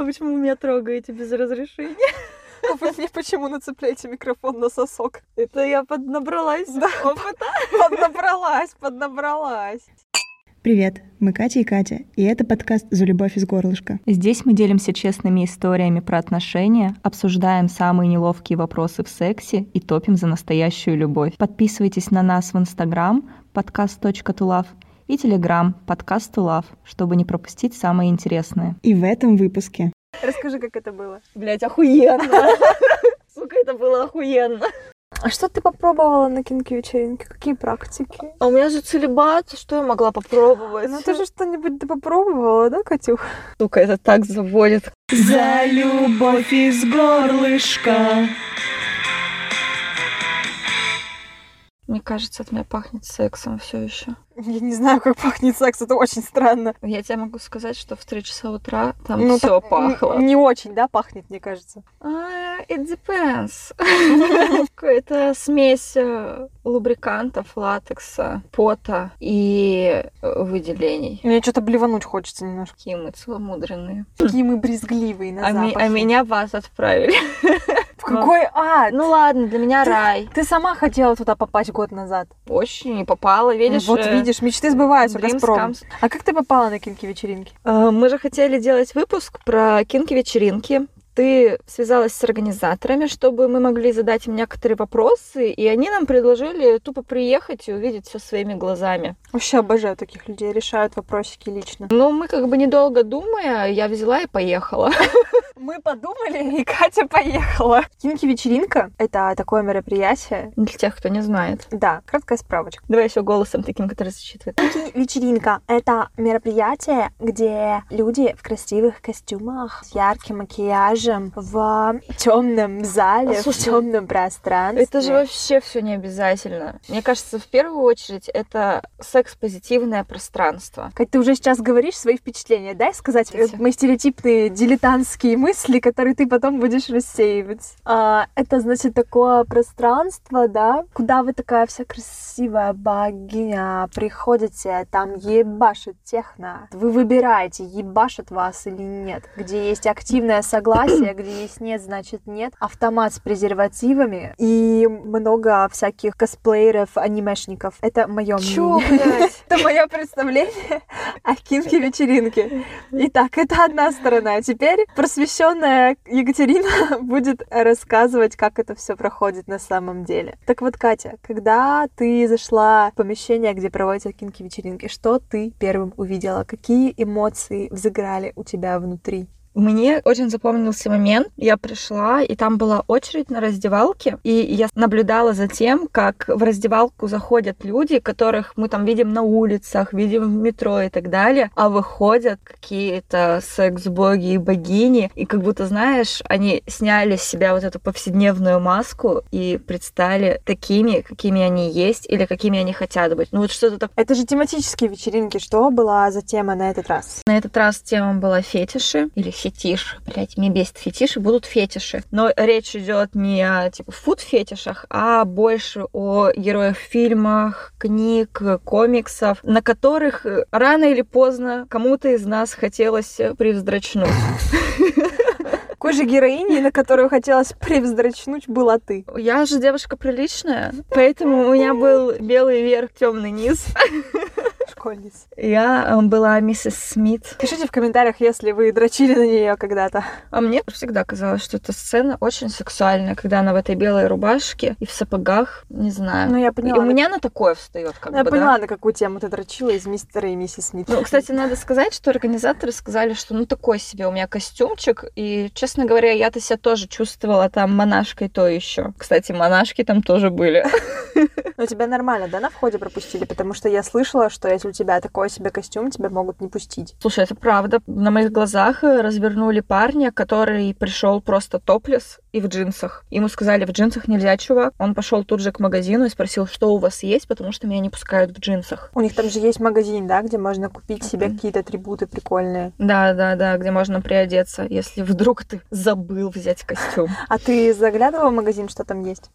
А почему вы меня трогаете без разрешения? А вы мне почему нацепляете микрофон на сосок? Это я поднабралась Да. опыта. Поднабралась, поднабралась. Привет, мы Катя и Катя, и это подкаст «За любовь из горлышка». Здесь мы делимся честными историями про отношения, обсуждаем самые неловкие вопросы в сексе и топим за настоящую любовь. Подписывайтесь на нас в Инстаграм подкаст.тулав и Телеграм подкаст Тулав, чтобы не пропустить самое интересное. И в этом выпуске Расскажи, как это было. Блять, охуенно. Сука, это было охуенно. А что ты попробовала на кинки вечеринке? Какие практики? А у меня же целебат, что я могла попробовать? Ну ты же что-нибудь ты попробовала, да, Катюх? Сука, это так заводит. «За любовь из горлышка». Мне кажется, от меня пахнет сексом все еще. Я не знаю, как пахнет секс, это очень странно. Я тебе могу сказать, что в 3 часа утра там Ну, все пахло. Не очень, да, пахнет, мне кажется. А, It depends. Какая-то смесь э, лубрикантов, латекса, пота и э, выделений. Мне что-то блевануть хочется немножко. Какие мы целомудренные. Какие мы брезгливые на А, ми- а меня вас отправили. В какой ад? Ну ладно, для меня Ты- рай. Ты сама хотела туда попасть год назад. Очень не попала, видишь? вот э, видишь, мечты сбываются, dreams Газпром. comes- А как ты попала на кинки вечеринки? Э, Мы же хотели делать выпуск про кинки-вечеринки. Ты связалась с организаторами, чтобы мы могли задать им некоторые вопросы, и они нам предложили тупо приехать и увидеть все своими глазами. Вообще обожаю таких людей, решают вопросики лично. Но мы как бы недолго думая, я взяла и поехала. Мы подумали, и Катя поехала. Кинки вечеринка — это такое мероприятие. Для тех, кто не знает. Да, краткая справочка. Давай еще голосом таким, который зачитывает. Вечеринка — это мероприятие, где люди в красивых костюмах, с ярким макияжем, в темном зале, А, в темном пространстве. Это же вообще все не обязательно. Мне кажется, в первую очередь это секс-позитивное пространство. Кать, ты уже сейчас говоришь свои впечатления. Дай сказать Эти. мои стереотипные дилетантские мысли, которые ты потом будешь рассеивать. А, это, значит, такое пространство, да, куда вы такая вся красивая богиня приходите, там ебашит техно. Вы выбираете, ебашит вас или нет. Где есть активное согласие, где есть нет, значит нет. Автомат с презервативами и много всяких косплееров, анимешников. Это мое мнение. Это мое представление о кинке вечеринке. Итак, это одна сторона. Теперь просвещенная Екатерина будет рассказывать, как это все проходит на самом деле. Так вот, Катя, когда ты зашла в помещение, где проводятся кинки вечеринки, что ты первым увидела? Какие эмоции взыграли у тебя внутри? Мне очень запомнился момент. Я пришла, и там была очередь на раздевалке, и я наблюдала за тем, как в раздевалку заходят люди, которых мы там видим на улицах, видим в метро и так далее, а выходят какие-то секс-боги и богини, и как будто, знаешь, они сняли с себя вот эту повседневную маску и предстали такими, какими они есть, или какими они хотят быть. Ну вот что-то такое. Это же тематические вечеринки. Что была за тема на этот раз? На этот раз тема была фетиши или фетиш. Блять, меня бесит фетиши, будут фетиши. Но речь идет не о типа фуд-фетишах, а больше о героях фильмах, книг, комиксов, на которых рано или поздно кому-то из нас хотелось э, привздрачнуть. Какой же героиней, на которую хотелось привздрачнуть, была ты? Я же девушка приличная, поэтому у меня был белый верх, темный низ. Школьница. Я э, была миссис Смит. Пишите в комментариях, если вы дрочили на нее когда-то. А мне всегда казалось, что эта сцена очень сексуальная, когда она в этой белой рубашке и в сапогах, не знаю. Ну, я И поняла. у меня на такое встает, как Ну, я бы, поняла, да. на какую тему ты дрочила из мистера и миссис Смит. Ну, кстати, надо сказать, что организаторы сказали, что ну такой себе у меня костюмчик. И, честно говоря, я-то себя тоже чувствовала там монашкой то еще. Кстати, монашки там тоже были. Но тебя нормально, да, на входе пропустили? Потому что я слышала, что если у тебя такой себе костюм, тебя могут не пустить. Слушай, это правда. На моих глазах э, развернули парня, который пришел просто топлес и в джинсах. Ему сказали, в джинсах нельзя, чувак. Он пошел тут же к магазину и спросил, что у вас есть, потому что меня не пускают в джинсах. У них там же есть магазин, да, где можно купить себе какие-то атрибуты прикольные. Да, да, да, где можно приодеться, если вдруг ты забыл взять костюм. А ты заглядывала в магазин, что там есть?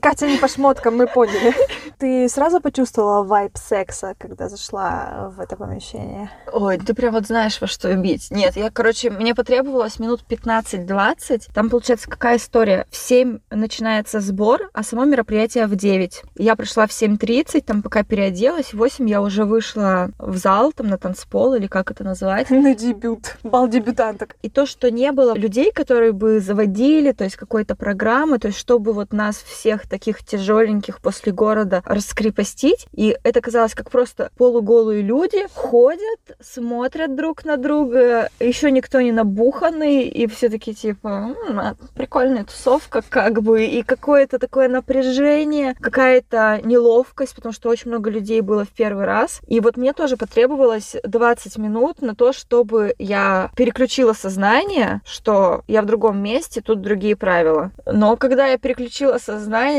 Катя не по шмоткам, мы поняли. Ты сразу почувствовала вайб секса, когда зашла в это помещение? Ой, ты прям вот знаешь, во что бить. Нет, я, короче, мне потребовалось минут 15-20. Там, получается, какая история? В 7 начинается сбор, а само мероприятие в 9. Я пришла в 7.30, там пока переоделась, в 8 я уже вышла в зал, там на танцпол, или как это называть. На дебют. Бал дебютанток. И то, что не было людей, которые бы заводили, то есть какой-то программы, то есть чтобы вот нас всех таких тяжеленьких после города раскрепостить. И это казалось как просто полуголые люди ходят, смотрят друг на друга, еще никто не набуханный, и все таки типа, м-м, прикольная тусовка, как бы, и какое-то такое напряжение, какая-то неловкость, потому что очень много людей было в первый раз. И вот мне тоже потребовалось 20 минут на то, чтобы я переключила сознание, что я в другом месте, тут другие правила. Но когда я переключила сознание...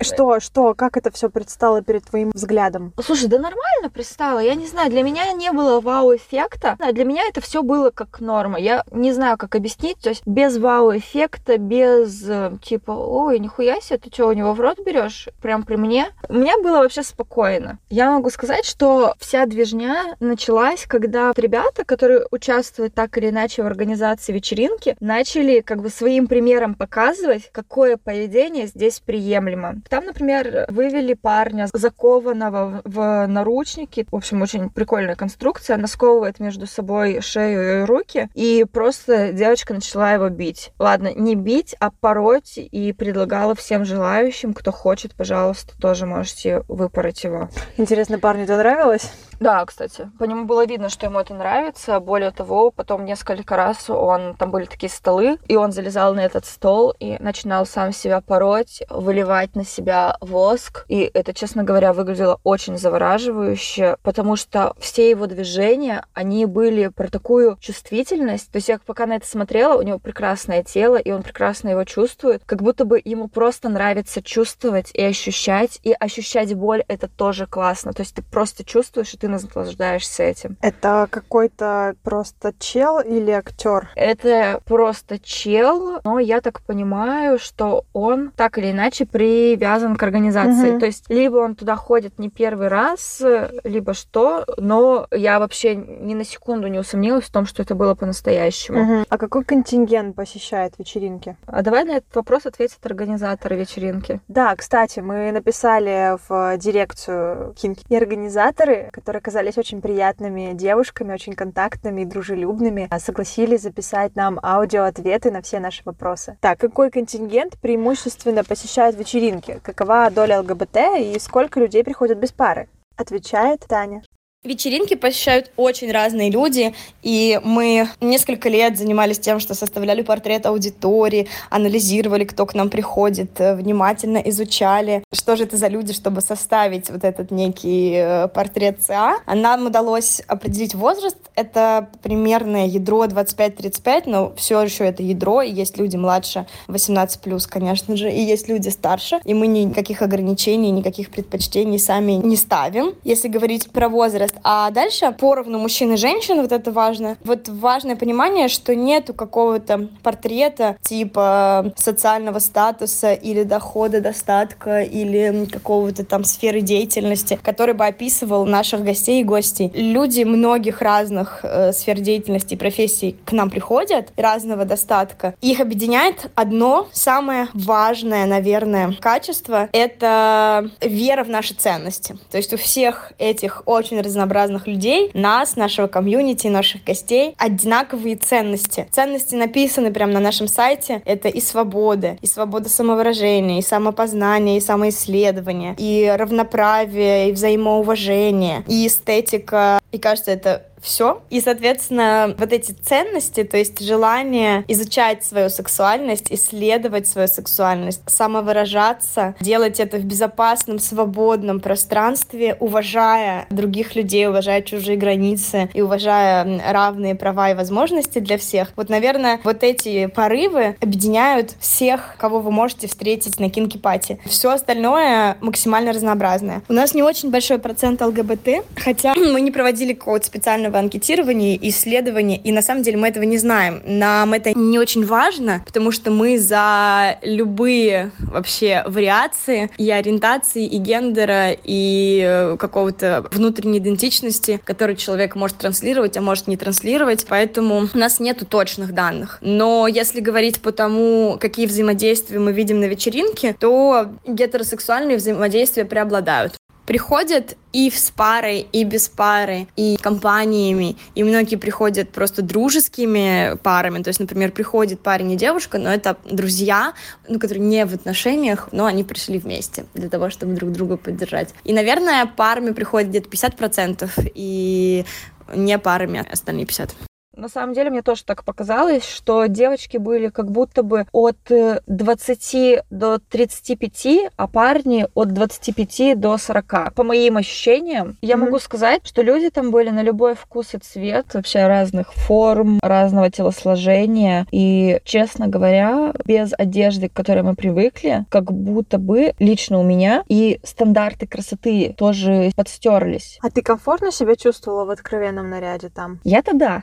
Что, что, как это все предстало перед твоим взглядом? Слушай, да нормально пристало. Я не знаю, для меня не было вау-эффекта. Для меня это все было как норма. Я не знаю, как объяснить. То есть без вау-эффекта, без э, типа, ой, нихуя себе, ты что, у него в рот берешь? Прям при мне. У меня было вообще спокойно. Я могу сказать, что вся движня началась, когда ребята, которые участвуют так или иначе в организации вечеринки, начали как бы своим примером показывать, какое поведение здесь приемлемо. Там, например, вывели парня закованного в наручники. В общем, очень прикольная конструкция. Она сковывает между собой шею и руки. И просто девочка начала его бить. Ладно, не бить, а пороть. И предлагала всем желающим, кто хочет, пожалуйста, тоже можете выпороть его. Интересно, парню это нравилось? Да, кстати, по нему было видно, что ему это нравится. Более того, потом несколько раз он там были такие столы, и он залезал на этот стол и начинал сам себя пороть, выливать на себя воск. И это, честно говоря, выглядело очень завораживающе, потому что все его движения, они были про такую чувствительность. То есть я пока на это смотрела, у него прекрасное тело, и он прекрасно его чувствует, как будто бы ему просто нравится чувствовать и ощущать, и ощущать боль это тоже классно. То есть ты просто чувствуешь, и ты наслаждаешься этим. Это какой-то просто чел или актер? Это просто чел, но я так понимаю, что он так или иначе привязан к организации. Мгм. То есть либо он туда ходит не первый раз, либо что, но я вообще ни на секунду не усомнилась в том, что это было по-настоящему. Мгм. А какой контингент посещает вечеринки? А давай на этот вопрос ответят организаторы вечеринки. Да, кстати, мы написали в дирекцию Кинки и организаторы, которые оказались очень приятными девушками, очень контактными и дружелюбными, а согласились записать нам аудиоответы на все наши вопросы. Так, какой контингент преимущественно посещает вечеринки? Какова доля ЛГБТ и сколько людей приходят без пары? Отвечает Таня. Вечеринки посещают очень разные люди, и мы несколько лет занимались тем, что составляли портрет аудитории, анализировали, кто к нам приходит, э, внимательно изучали, что же это за люди, чтобы составить вот этот некий э, портрет ЦА. А нам удалось определить возраст, это примерное ядро 25-35, но все еще это ядро, и есть люди младше 18+, конечно же, и есть люди старше, и мы никаких ограничений, никаких предпочтений сами не ставим. Если говорить про возраст, а дальше поровну мужчин и женщин, вот это важно. Вот важное понимание, что нету какого-то портрета типа социального статуса или дохода, достатка или какого-то там сферы деятельности, который бы описывал наших гостей и гостей. Люди многих разных э, сфер деятельности и профессий к нам приходят, разного достатка. Их объединяет одно самое важное, наверное, качество — это вера в наши ценности. То есть у всех этих очень разнообразных людей, нас, нашего комьюнити, наших гостей, одинаковые ценности. Ценности написаны прямо на нашем сайте. Это и свобода, и свобода самовыражения, и самопознание, и самоисследование, и равноправие, и взаимоуважение, и эстетика. И кажется, это все. И, соответственно, вот эти ценности, то есть желание изучать свою сексуальность, исследовать свою сексуальность, самовыражаться, делать это в безопасном, свободном пространстве, уважая других людей, уважая чужие границы и уважая равные права и возможности для всех. Вот, наверное, вот эти порывы объединяют всех, кого вы можете встретить на кинки-пати. Все остальное максимально разнообразное. У нас не очень большой процент ЛГБТ, хотя мы не проводили какого-то специального профессионального анкетирования, исследования, и на самом деле мы этого не знаем. Нам это не очень важно, потому что мы за любые вообще вариации и ориентации, и гендера, и э, какого-то внутренней идентичности, который человек может транслировать, а может не транслировать. Поэтому у нас нету точных данных. Но если говорить по тому, какие взаимодействия мы видим на вечеринке, то гетеросексуальные взаимодействия преобладают приходят и с парой, и без пары, и компаниями, и многие приходят просто дружескими парами, то есть, например, приходит парень и девушка, но это друзья, ну, которые не в отношениях, но они пришли вместе для того, чтобы друг друга поддержать. И, наверное, парами приходит где-то 50%, и не парами остальные 50%. На самом деле мне тоже так показалось, что девочки были как будто бы от 20 э, до 35, а парни от 25 до 40. По моим ощущениям, я mm-hmm. могу сказать, что люди там были на любой вкус и цвет, вообще разных форм, разного телосложения. И, честно говоря, без одежды, к которой мы привыкли, как будто бы лично у меня и стандарты красоты тоже подстерлись. А ты комфортно себя чувствовала в откровенном наряде там? Я-то да.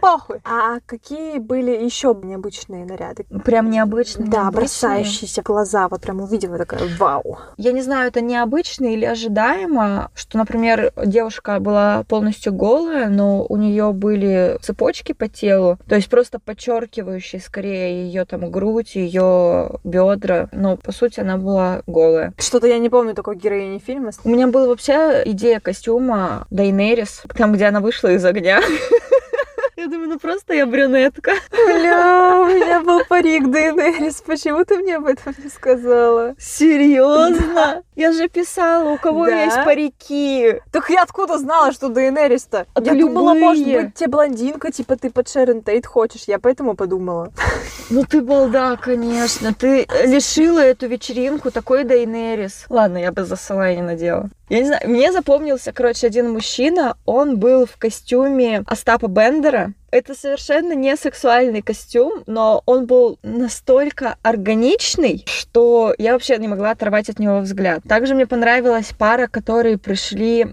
похуй. А какие были еще необычные наряды? Прям необычные? Да, необычные. бросающиеся глаза. Вот прям увидела такая, вау. Я не знаю, это необычно или ожидаемо, что, например, девушка была полностью голая, но у нее были цепочки по телу, то есть просто подчеркивающие скорее ее там грудь, ее бедра. Но по сути она была голая. Что-то я не помню такой героини фильма. У меня была вообще идея костюма Дайнерис, там, где она вышла из огня. Я думаю, ну просто я брюнетка. Бля, у меня был парик Дейнерис. Почему ты мне об этом не сказала? Серьезно? Я же писала, у кого да? есть парики. Так я откуда знала, что Дейнерис-то? А я любые. думала, может быть, тебе блондинка, типа ты под Шерон Тейт хочешь. Я поэтому подумала. Ну ты балда, конечно. Ты лишила эту вечеринку такой Дейнерис. Ладно, я бы за не надела. Я не знаю, мне запомнился, короче, один мужчина, он был в костюме Остапа Бендера, это совершенно не сексуальный костюм, но он был настолько органичный, что я вообще не могла оторвать от него взгляд. Также мне понравилась пара, которые пришли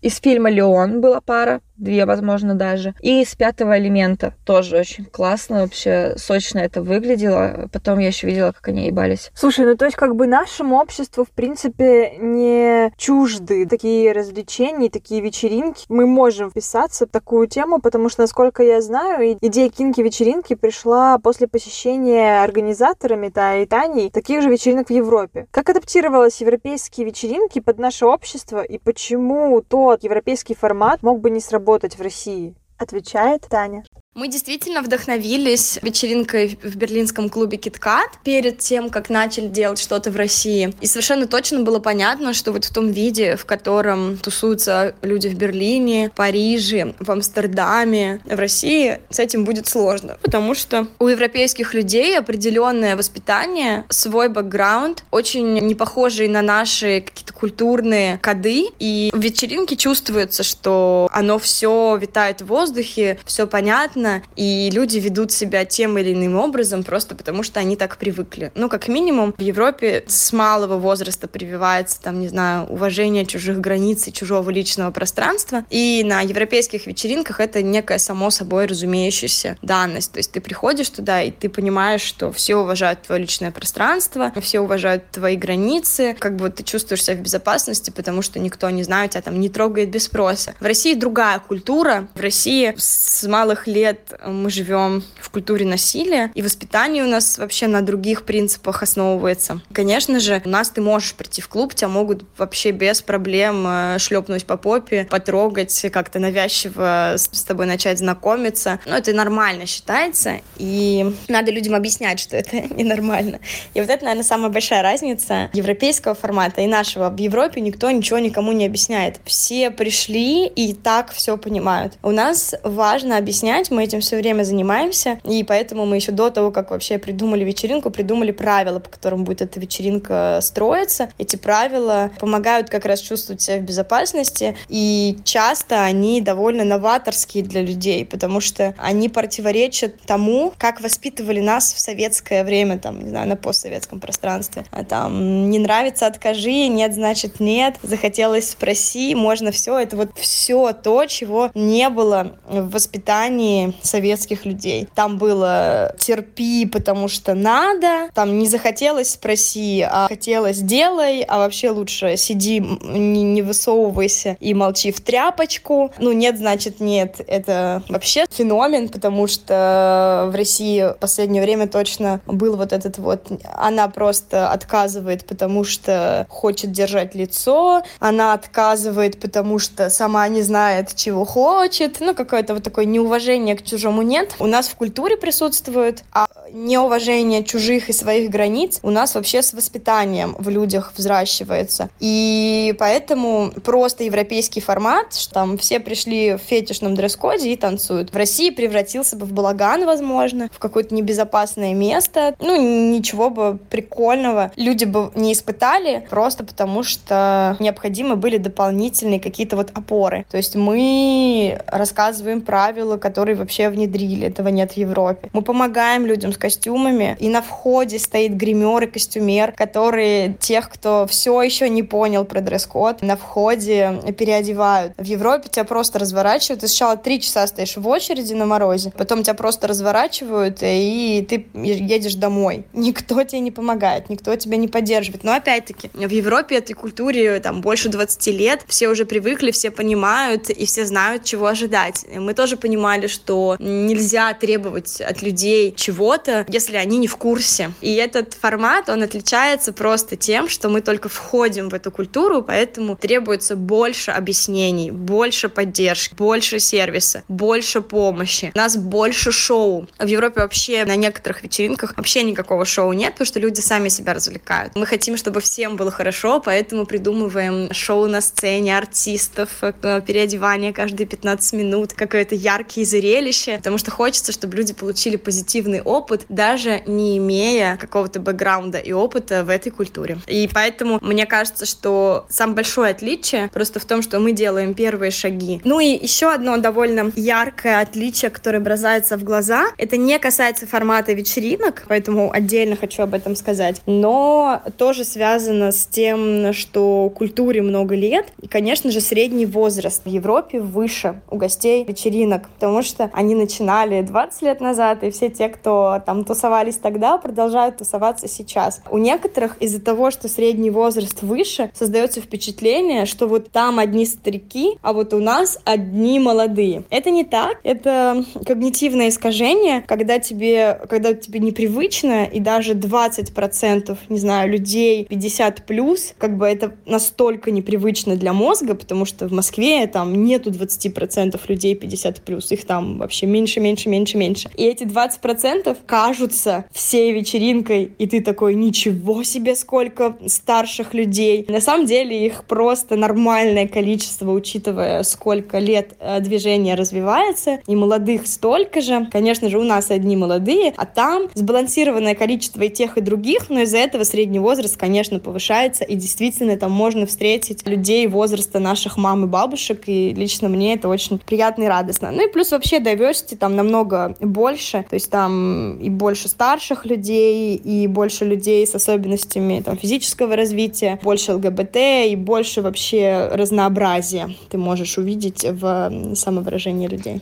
из фильма «Леон» была пара, две, возможно, даже. И из пятого элемента тоже очень классно, вообще сочно это выглядело. Потом я еще видела, как они ебались. Слушай, ну то есть как бы нашему обществу, в принципе, не чужды такие развлечения, такие вечеринки. Мы можем вписаться в такую тему, потому что, насколько я знаю, идея кинки-вечеринки пришла после посещения организаторами, да, и Таней, таких же вечеринок в Европе. Как адаптировалась европейские вечеринки под наше общество и почему тот европейский формат мог бы не сработать в России? Отвечает Таня. Мы действительно вдохновились вечеринкой в берлинском клубе KitKat перед тем, как начали делать что-то в России. И совершенно точно было понятно, что вот в том виде, в котором тусуются люди в Берлине, Париже, в Амстердаме, в России, с этим будет сложно. Потому что у европейских людей определенное воспитание, свой бэкграунд, очень не похожий на наши какие-то культурные коды. И в вечеринке чувствуется, что оно все витает в воздухе, все понятно, понятно, и люди ведут себя тем или иным образом просто потому, что они так привыкли. Ну, как минимум, в Европе с малого возраста прививается, там, не знаю, уважение чужих границ и чужого личного пространства, и на европейских вечеринках это некая само собой разумеющаяся данность. То есть ты приходишь туда, и ты понимаешь, что все уважают твое личное пространство, все уважают твои границы, как бы ты чувствуешь себя в безопасности, потому что никто, не знаю, тебя там не трогает без спроса. В России другая культура. В России с малых лет лет мы живем в культуре насилия, и воспитание у нас вообще на других принципах основывается. Конечно же, у нас ты можешь прийти в клуб, тебя могут вообще без проблем э, шлепнуть по попе, потрогать, как-то навязчиво с тобой начать знакомиться. Но это нормально считается, и надо людям объяснять, что это ненормально. И вот это, наверное, самая большая разница европейского формата и нашего. В Европе никто ничего никому не объясняет. Все пришли и так все понимают. У нас важно объяснять, мы мы этим все время занимаемся, и поэтому мы еще до того, как вообще придумали вечеринку, придумали правила, по которым будет эта вечеринка строиться. Эти правила помогают как раз чувствовать себя в безопасности, и часто они довольно новаторские для людей, потому что они противоречат тому, как воспитывали нас в советское время, там, не знаю, на постсоветском пространстве. А там не нравится, откажи, нет, значит нет, захотелось спроси, можно все. Это вот все то, чего не было в воспитании советских людей. Там было терпи, потому что надо, там не захотелось спроси, а хотелось делай, а вообще лучше сиди, не, не высовывайся и молчи в тряпочку. Ну, нет, значит нет. Это вообще феномен, потому что в России в последнее время точно был вот этот вот... Она просто отказывает, потому что хочет держать лицо, она отказывает, потому что сама не знает, чего хочет. Ну, какое-то вот такое неуважение к чужому нет. У нас в культуре присутствует, а неуважение чужих и своих границ у нас вообще с воспитанием в людях взращивается. И поэтому просто европейский формат, что там все пришли в фетишном дресс-коде и танцуют. В России превратился бы в балаган, возможно, в какое-то небезопасное место. Ну, ничего бы прикольного люди бы не испытали, просто потому что необходимы были дополнительные какие-то вот опоры. То есть мы рассказываем правила, которые вообще внедрили, этого нет в Европе. Мы помогаем людям с костюмами, и на входе стоит гример и костюмер, которые тех, кто все еще не понял про дресс-код, на входе переодевают. В Европе тебя просто разворачивают, ты сначала три часа стоишь в очереди на морозе, потом тебя просто разворачивают, и ты едешь домой. Никто тебе не помогает, никто тебя не поддерживает. Но опять-таки, в Европе этой культуре там больше 20 лет, все уже привыкли, все понимают, и все знают, чего ожидать. Мы тоже понимали, что нельзя требовать от людей чего-то, если они не в курсе. И этот формат, он отличается просто тем, что мы только входим в эту культуру, поэтому требуется больше объяснений, больше поддержки, больше сервиса, больше помощи. У нас больше шоу. В Европе вообще на некоторых вечеринках вообще никакого шоу нет, потому что люди сами себя развлекают. Мы хотим, чтобы всем было хорошо, поэтому придумываем шоу на сцене, артистов, э, переодевание каждые 15 минут, какое-то яркие зрелище, потому что хочется, чтобы люди получили позитивный опыт, даже не имея какого-то бэкграунда и опыта в этой культуре. И поэтому мне кажется, что самое большое отличие просто в том, что мы делаем первые шаги. Ну и еще одно довольно яркое отличие, которое бросается в глаза, это не касается формата вечеринок, поэтому отдельно хочу об этом сказать, но тоже связано с тем, что культуре много лет, и, конечно же, средний возраст в Европе выше у гостей вечеринок, потому что они начинали 20 лет назад, и все те, кто там тусовались тогда, продолжают тусоваться сейчас. У некоторых из-за того, что средний возраст выше, создается впечатление, что вот там одни старики, а вот у нас одни молодые. Это не так. Это когнитивное искажение, когда тебе, когда тебе непривычно, и даже 20%, не знаю, людей 50 плюс, как бы это настолько непривычно для мозга, потому что в Москве там нету 20% людей 50 плюс, их там вообще меньше, меньше, меньше, меньше. И эти 20% кажутся всей вечеринкой, и ты такой, ничего себе, сколько старших людей. На самом деле их просто нормальное количество, учитывая, сколько лет э, движение развивается, и молодых столько же. Конечно же, у нас одни молодые, а там сбалансированное количество и тех, и других, но из-за этого средний возраст, конечно, повышается, и действительно там можно встретить людей возраста наших мам и бабушек, и лично мне это очень приятно и радостно. Ну и плюс вообще diversity там намного больше, то есть там и больше старших людей, и больше людей с особенностями там, физического развития, больше ЛГБТ и больше вообще разнообразия ты можешь увидеть в самовыражении людей.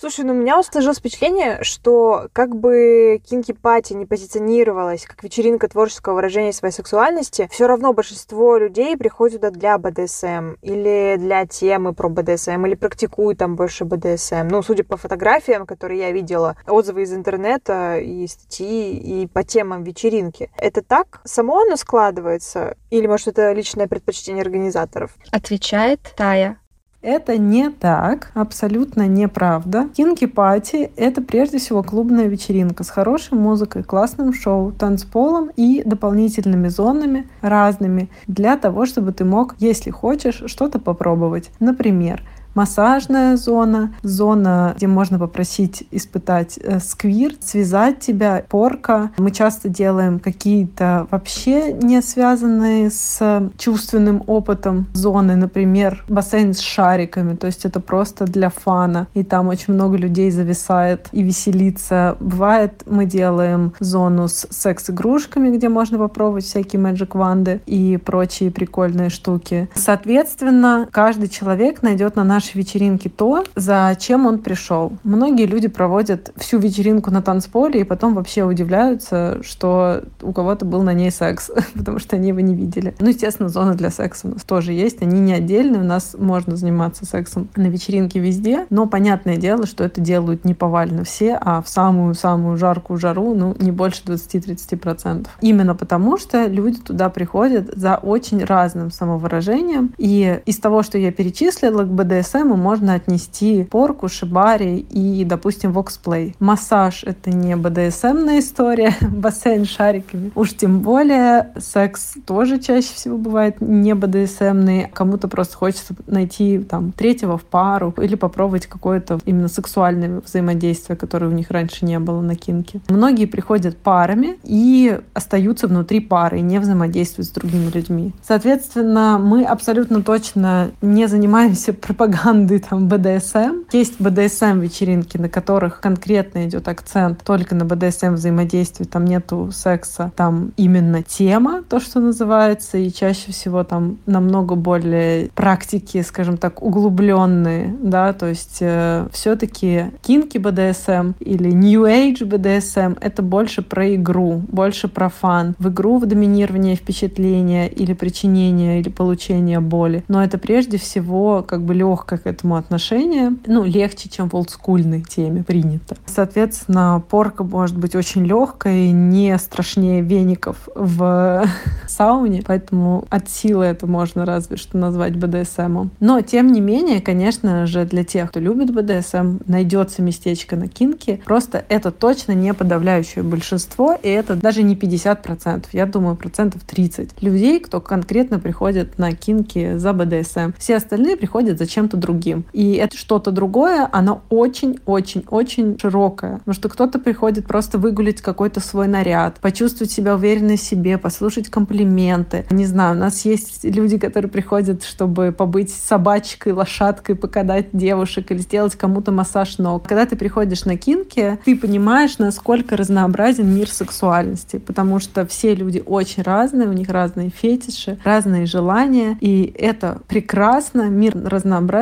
Слушай, ну у меня сложилось впечатление, что как бы Кинки Пати не позиционировалась как вечеринка творческого выражения своей сексуальности, все равно большинство людей приходят туда для БДСМ или для темы про БДСМ, или практикуют там больше БДСМ. Ну, судя по фотографиям, которые я видела, отзывы из интернета и статьи, и по темам вечеринки. Это так само оно складывается? Или, может, это личное предпочтение организаторов? Отвечает Тая. Это не так, абсолютно неправда. Кинки Пати — это прежде всего клубная вечеринка с хорошей музыкой, классным шоу, танцполом и дополнительными зонами разными для того, чтобы ты мог, если хочешь, что-то попробовать. Например, массажная зона, зона, где можно попросить испытать э, сквир, связать тебя, порка. Мы часто делаем какие-то вообще не связанные с чувственным опытом зоны, например, бассейн с шариками, то есть это просто для фана, и там очень много людей зависает и веселится. Бывает, мы делаем зону с секс-игрушками, где можно попробовать всякие magic ванды и прочие прикольные штуки. Соответственно, каждый человек найдет на нашей вечеринке то, за чем он пришел. Многие люди проводят всю вечеринку на танцполе и потом вообще удивляются, что у кого-то был на ней секс, потому что они его не видели. Ну, естественно, зона для секса у нас тоже есть. Они не отдельные, у нас можно заниматься сексом на вечеринке везде, но понятное дело, что это делают не повально все, а в самую-самую жаркую жару, ну, не больше 20-30%. Именно потому, что люди туда приходят за очень разным самовыражением. И из того, что я перечислила, к БДСМ можно отнести порку, шибари и, допустим, воксплей. Массаж — это не БДСМная история, бассейн шариками. Уж тем более секс тоже чаще всего бывает не БДСМный. Кому-то просто хочется найти там третьего в пару или попробовать какое-то именно сексуальное взаимодействие, которое у них раньше не было на кинке. Многие приходят парами и остаются внутри пары и не взаимодействуют с другими людьми. Соответственно, мы абсолютно точно не занимаемся пропагандой там БДСМ. Есть БДСМ-вечеринки, на которых конкретно идет акцент только на БДСМ взаимодействии, там нету секса, там именно тема, то, что называется, и чаще всего там намного более практики, скажем так, углубленные, да, то есть э, все-таки кинки БДСМ или New Age БДСМ — это больше про игру, больше про фан. В игру в доминирование впечатления или причинение, или получение боли. Но это прежде всего как бы легкое к этому отношение, ну, легче, чем в олдскульной теме принято. Соответственно, порка может быть очень легкой, не страшнее веников в сауне, поэтому от силы это можно разве что назвать БДСМом. Но, тем не менее, конечно же, для тех, кто любит БДСМ, найдется местечко на кинке. Просто это точно не подавляющее большинство, и это даже не 50%. Я думаю, процентов 30 людей, кто конкретно приходит на кинки за БДСМ. Все остальные приходят за чем-то другим. И это что-то другое, оно очень-очень-очень широкое. Потому что кто-то приходит просто выгулить какой-то свой наряд, почувствовать себя уверенной в себе, послушать комплименты. Не знаю, у нас есть люди, которые приходят, чтобы побыть собачкой, лошадкой, покатать девушек или сделать кому-то массаж ног. Когда ты приходишь на кинки, ты понимаешь, насколько разнообразен мир сексуальности, потому что все люди очень разные, у них разные фетиши, разные желания, и это прекрасно, мир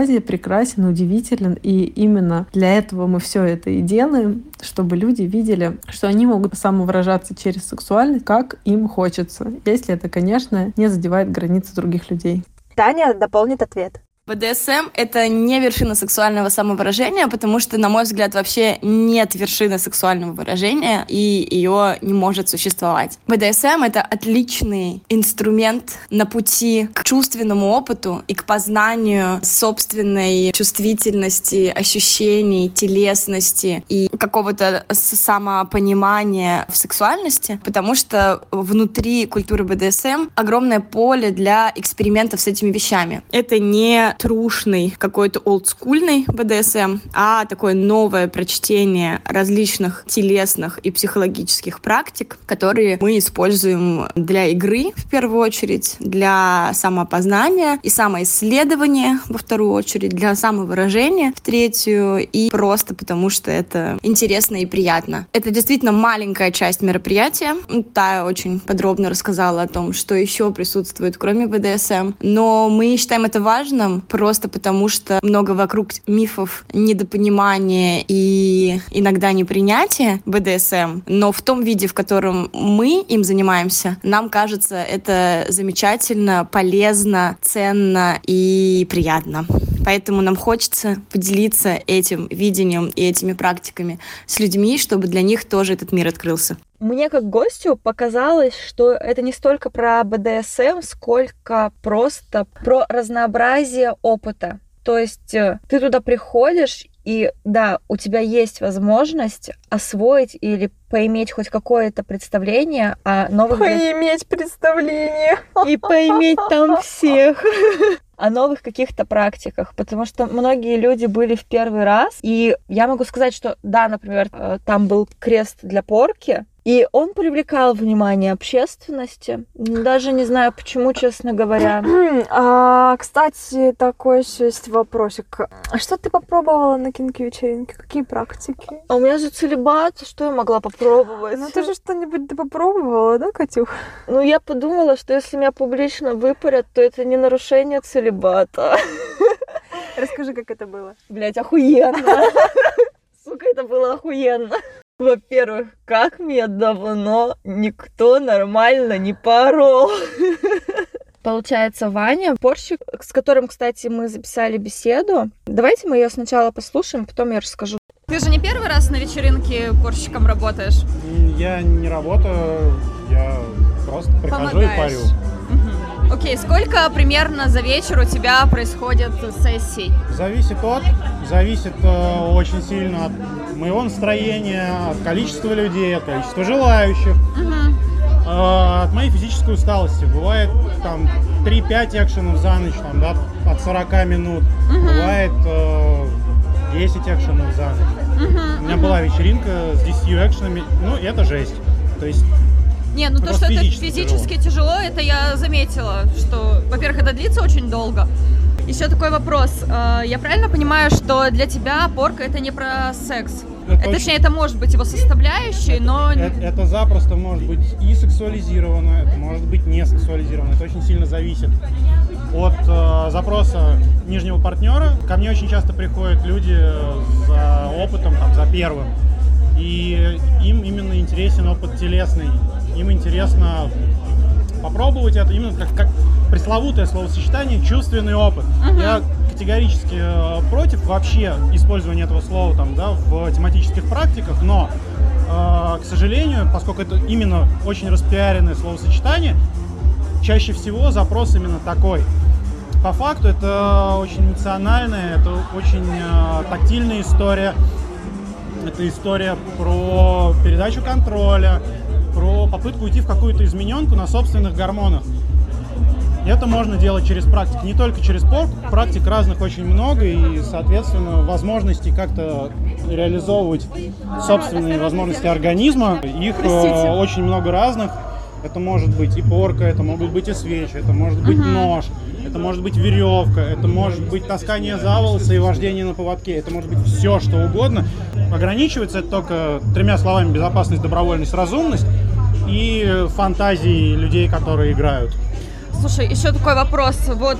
разнообразия прекрасен, удивителен, и именно для этого мы все это и делаем, чтобы люди видели, что они могут самовыражаться через сексуальность, как им хочется, если это, конечно, не задевает границы других людей. Таня дополнит ответ. БДСМ — это не вершина сексуального самовыражения, потому что, на мой взгляд, вообще нет вершины сексуального выражения, и ее не может существовать. БДСМ — это отличный инструмент на пути к чувственному опыту и к познанию собственной чувствительности, ощущений, телесности и какого-то самопонимания в сексуальности, потому что внутри культуры БДСМ огромное поле для экспериментов с этими вещами. Это не трушный, какой-то олдскульный БДСМ, а такое новое прочтение различных телесных и психологических практик, которые мы используем для игры в первую очередь, для самопознания и самоисследования во вторую очередь, для самовыражения в третью и просто потому, что это интересно и приятно. Это действительно маленькая часть мероприятия. Тая очень подробно рассказала о том, что еще присутствует, кроме БДСМ. Но мы считаем это важным, просто потому что много вокруг мифов недопонимания и иногда непринятия БДСМ, но в том виде, в котором мы им занимаемся, нам кажется это замечательно, полезно, ценно и приятно. Поэтому нам хочется поделиться этим видением и этими практиками с людьми, чтобы для них тоже этот мир открылся. Мне как гостю показалось, что это не столько про БДСМ, сколько просто про разнообразие опыта. То есть э, ты туда приходишь, и да, у тебя есть возможность освоить или поиметь хоть какое-то представление о новых... Поиметь представление. И поиметь там всех. о новых каких-то практиках, потому что многие люди были в первый раз, и я могу сказать, что да, например, э, там был крест для порки, и он привлекал внимание общественности. Даже не знаю почему, честно говоря. А, кстати, такой еще есть вопросик. А что ты попробовала на кинки вечеринке? Какие практики? А у меня же целебат, что я могла попробовать? Ну ты же что-нибудь ты попробовала, да, Катюх? Ну я подумала, что если меня публично выпарят, то это не нарушение целебата. Расскажи, как это было. Блять, охуенно. Сука, это было охуенно. Во-первых, как меня давно никто нормально не порол. Получается, Ваня, порщик, с которым, кстати, мы записали беседу. Давайте мы ее сначала послушаем, потом я расскажу. Ты же не первый раз на вечеринке порщиком работаешь? Я не работаю, я просто прихожу Помогаешь. и парю. Окей, сколько примерно за вечер у тебя происходит сессий? Зависит от, зависит э, очень сильно от моего настроения, от количества людей, от количества желающих, э, от моей физической усталости. Бывает там 3-5 экшенов за ночь, там, да, от 40 минут. Бывает э, 10 экшенов за ночь. У меня была вечеринка с 10 экшенами, ну, это жесть. То есть Не, ну то, что это физически тяжело. это я заметила, что, во-первых, это длится очень долго. Еще такой вопрос. Э, Я правильно понимаю, что для тебя порка это не про секс? Это Э, Точнее, это может быть его составляющей, но... Это, это запросто может быть и сексуализировано, это может быть не сексуализировано. Это очень сильно зависит от э, запроса нижнего партнера. Ко мне очень часто приходят люди за опытом, там, за первым. И им именно интересен опыт телесный. Им интересно попробовать это именно как, как пресловутое словосочетание чувственный опыт. Я категорически э, против вообще использования этого слова там, да, в тематических практиках, но, э, к сожалению, поскольку это именно очень распиаренное словосочетание, чаще всего запрос именно такой. По факту это очень эмоциональная, это очень э, тактильная история, это история про передачу контроля, про попытку уйти в какую-то измененку на собственных гормонах. Это можно делать через практику, не только через порк, практик разных очень много, и, соответственно, возможностей как-то реализовывать собственные возможности организма, их э, очень много разных. Это может быть и порка, это могут быть и свечи, это может быть нож, это может быть веревка, это может быть таскание за волосы и вождение на поводке, это может быть все, что угодно. Ограничивается это только тремя словами безопасность, добровольность, разумность и фантазии людей, которые играют. Слушай, еще такой вопрос. Вот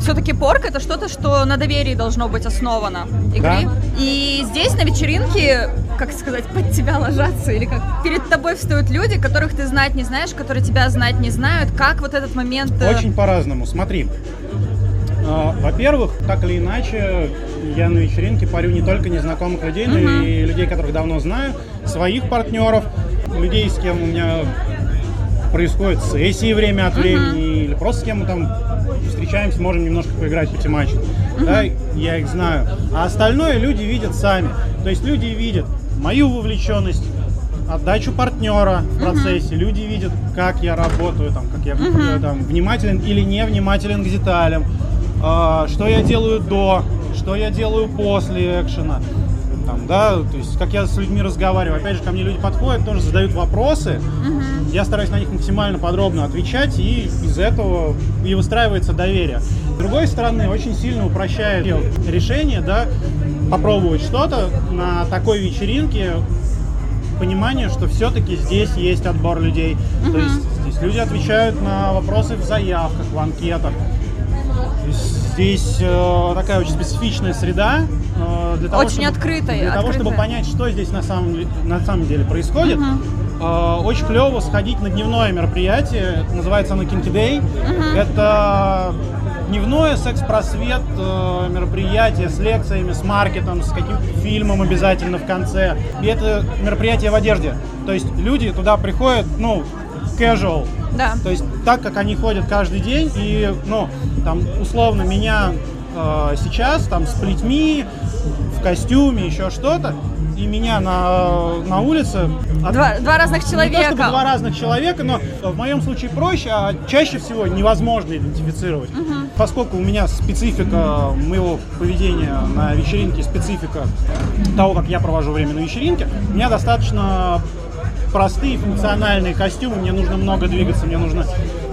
все-таки порк это что-то, что на доверии должно быть основано игры. Да. И здесь на вечеринке, как сказать, под тебя ложатся или как перед тобой встают люди, которых ты знать не знаешь, которые тебя знать не знают. Как вот этот момент? э, Очень по-разному. Смотри. А, Во-первых, так или иначе, я на вечеринке парю не только незнакомых людей, но и людей, которых давно знаю, своих партнеров, людей, с кем у меня происходят сессии время от времени, или просто с кем мы там встречаемся, можем немножко поиграть по тематике. Да, я их знаю. А остальное люди видят сами. То есть люди видят мою вовлеченность, отдачу партнера в процессе. Люди видят, как я работаю, там, как я э, там, внимателен или не внимателен к деталям, а, что я делаю до, что я делаю после экшена. Там, да, то есть как я с людьми разговариваю. Опять же, ко мне люди подходят, тоже задают вопросы. Я стараюсь на них максимально подробно отвечать, и из этого и выстраивается доверие. С другой стороны, очень сильно упрощает решение, да, попробовать что-то на такой вечеринке, понимание, что все-таки здесь есть отбор людей. То есть здесь люди отвечают на вопросы в заявках, в анкетах. Здесь э, такая очень специфичная среда. э, для того, Очень чтобы- открытая, Для того, чтобы открытая. понять, что здесь на самом, на самом деле происходит. Э, очень клево сходить на дневное мероприятие. Называется оно Kinky Day. Это дневное секс-просвет э, мероприятие с лекциями, с маркетом, с каким-то фильмом обязательно в конце. И это мероприятие в одежде. То есть люди туда приходят, ну, casual. Да. То есть так, как они ходят каждый день, и, ну, там, условно, меня э, сейчас, там, с плетьми, в костюме, еще что-то, и меня на, на улице. Два, два разных человека. Не то, чтобы два разных человека, но в моем случае проще, а чаще всего невозможно идентифицировать. Угу. Поскольку у меня специфика моего поведения на вечеринке, специфика того, как я провожу время на вечеринке, меня достаточно простые функциональные костюмы, мне нужно много двигаться, мне нужно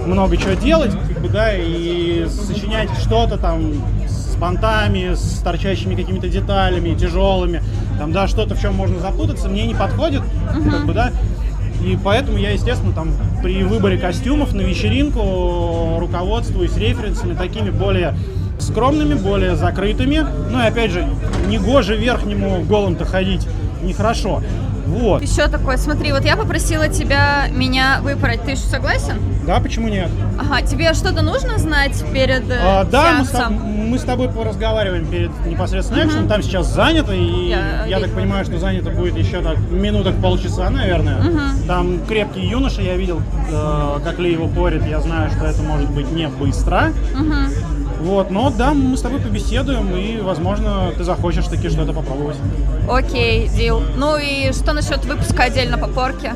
много чего делать, как бы, да, и сочинять что-то там с понтами, с торчащими какими-то деталями, тяжелыми, там, да, что-то, в чем можно запутаться, мне не подходит, uh-huh. как бы, да, и поэтому я, естественно, там при выборе костюмов на вечеринку руководствуюсь референсами такими более скромными, более закрытыми. Ну и опять же, не гоже верхнему голым-то ходить нехорошо. Вот. Еще такое, смотри, вот я попросила тебя меня выпороть. Ты согласен? Да, почему нет? Ага, тебе что-то нужно знать перед э, а, Да, мы с, мы с тобой поразговариваем перед непосредственно uh-huh. экшеном. Там сейчас занято, и я, я так понимаю, что занято будет еще так минуток полчаса, наверное. Uh-huh. Там крепкий юноша, я видел, э, как Ли его порит. Я знаю, что это может быть не быстро. Uh-huh. Вот, но да, мы с тобой побеседуем, и, возможно, ты захочешь таки что-то попробовать. Окей, дил. Ну и что насчет выпуска отдельно по порке?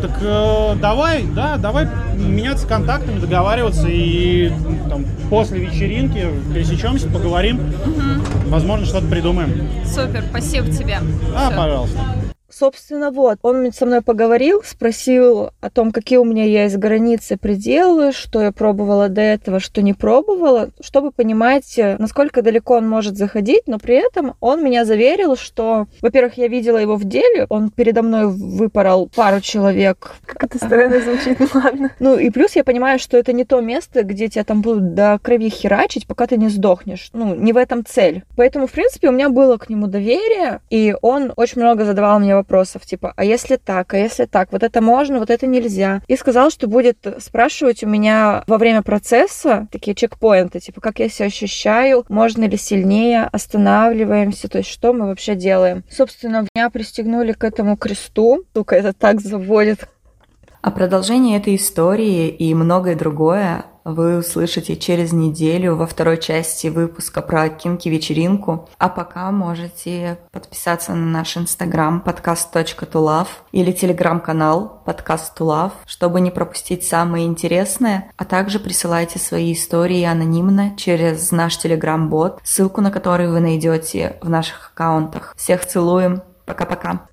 Так э, давай, да, давай меняться контактами, договариваться и там, после вечеринки пересечемся, поговорим. Угу. Возможно, что-то придумаем. Супер, спасибо тебе. А, Все. пожалуйста. Собственно, вот, он со мной поговорил, спросил о том, какие у меня есть границы, пределы, что я пробовала до этого, что не пробовала, чтобы понимать, насколько далеко он может заходить, но при этом он меня заверил, что, во-первых, я видела его в деле, он передо мной выпорол пару человек. Как это странно звучит, ну ладно. Ну и плюс я понимаю, что это не то место, где тебя там будут до крови херачить, пока ты не сдохнешь. Ну, не в этом цель. Поэтому, в принципе, у меня было к нему доверие, и он очень много задавал мне вопросов, типа, а если так, а если так, вот это можно, вот это нельзя. И сказал, что будет спрашивать у меня во время процесса такие чекпоинты, типа, как я себя ощущаю, можно ли сильнее, останавливаемся, то есть что мы вообще делаем. Собственно, меня пристегнули к этому кресту, сука, это так заводит. А продолжение этой истории и многое другое вы услышите через неделю во второй части выпуска про кинки-вечеринку. А пока можете подписаться на наш инстаграм подкаст.тулав или телеграм-канал подкаст Тулав, чтобы не пропустить самое интересное, а также присылайте свои истории анонимно через наш телеграм-бот, ссылку на который вы найдете в наших аккаунтах. Всех целуем. Пока-пока.